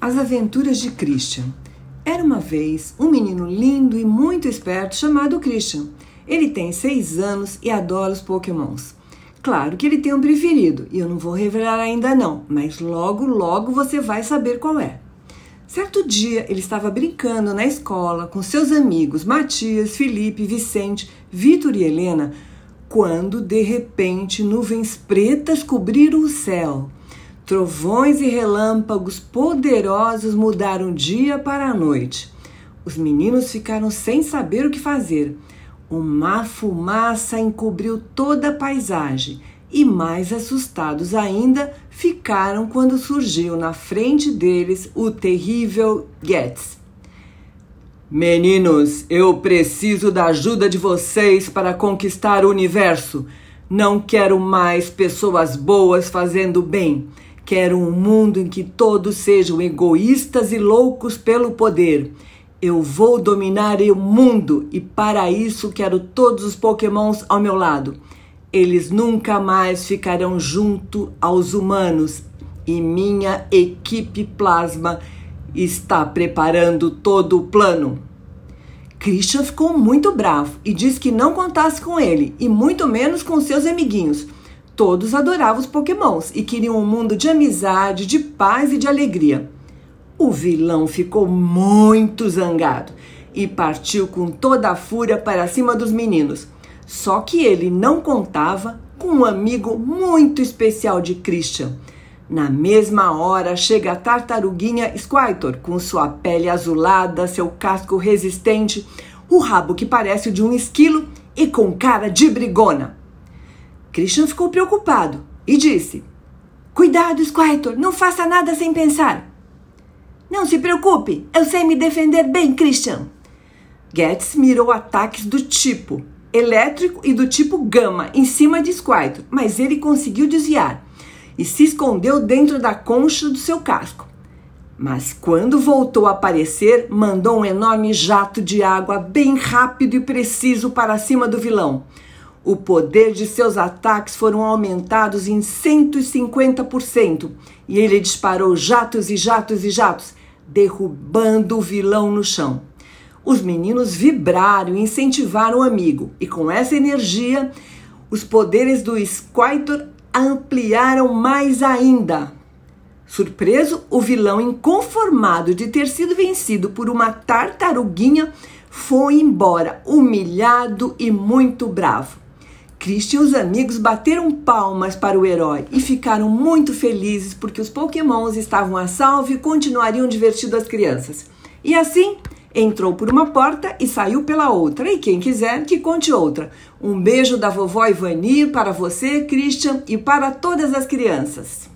As Aventuras de Christian. Era uma vez um menino lindo e muito esperto chamado Christian. Ele tem seis anos e adora os Pokémons. Claro que ele tem um preferido e eu não vou revelar ainda não, mas logo logo você vai saber qual é. Certo dia ele estava brincando na escola com seus amigos Matias, Felipe, Vicente, Vitor e Helena, quando de repente nuvens pretas cobriram o céu. Trovões e relâmpagos poderosos mudaram dia para a noite. Os meninos ficaram sem saber o que fazer. Uma fumaça encobriu toda a paisagem e, mais assustados ainda, ficaram quando surgiu na frente deles o terrível Getz. Meninos, eu preciso da ajuda de vocês para conquistar o universo. Não quero mais pessoas boas fazendo bem. Quero um mundo em que todos sejam egoístas e loucos pelo poder. Eu vou dominar o mundo e para isso quero todos os Pokémons ao meu lado. Eles nunca mais ficarão junto aos humanos e minha equipe plasma está preparando todo o plano. Christian ficou muito bravo e disse que não contasse com ele e muito menos com seus amiguinhos Todos adoravam os Pokémons e queriam um mundo de amizade, de paz e de alegria. O vilão ficou muito zangado e partiu com toda a fúria para cima dos meninos. Só que ele não contava com um amigo muito especial de Christian. Na mesma hora chega a tartaruguinha Squirtor com sua pele azulada, seu casco resistente, o rabo que parece o de um esquilo e com cara de brigona. Christian ficou preocupado e disse: Cuidado, Squirtle, não faça nada sem pensar. Não se preocupe, eu sei me defender bem, Christian. Getz mirou ataques do tipo elétrico e do tipo gama em cima de Squirtle, mas ele conseguiu desviar e se escondeu dentro da concha do seu casco. Mas quando voltou a aparecer, mandou um enorme jato de água bem rápido e preciso para cima do vilão. O poder de seus ataques foram aumentados em 150% e ele disparou jatos e jatos e jatos, derrubando o vilão no chão. Os meninos vibraram e incentivaram o amigo, e com essa energia, os poderes do Squirtle ampliaram mais ainda. Surpreso, o vilão, inconformado de ter sido vencido por uma tartaruguinha, foi embora, humilhado e muito bravo. Christian e os amigos bateram palmas para o herói e ficaram muito felizes porque os Pokémons estavam a salvo e continuariam divertindo as crianças. E assim, entrou por uma porta e saiu pela outra. E quem quiser, que conte outra. Um beijo da vovó Ivani para você, Christian, e para todas as crianças.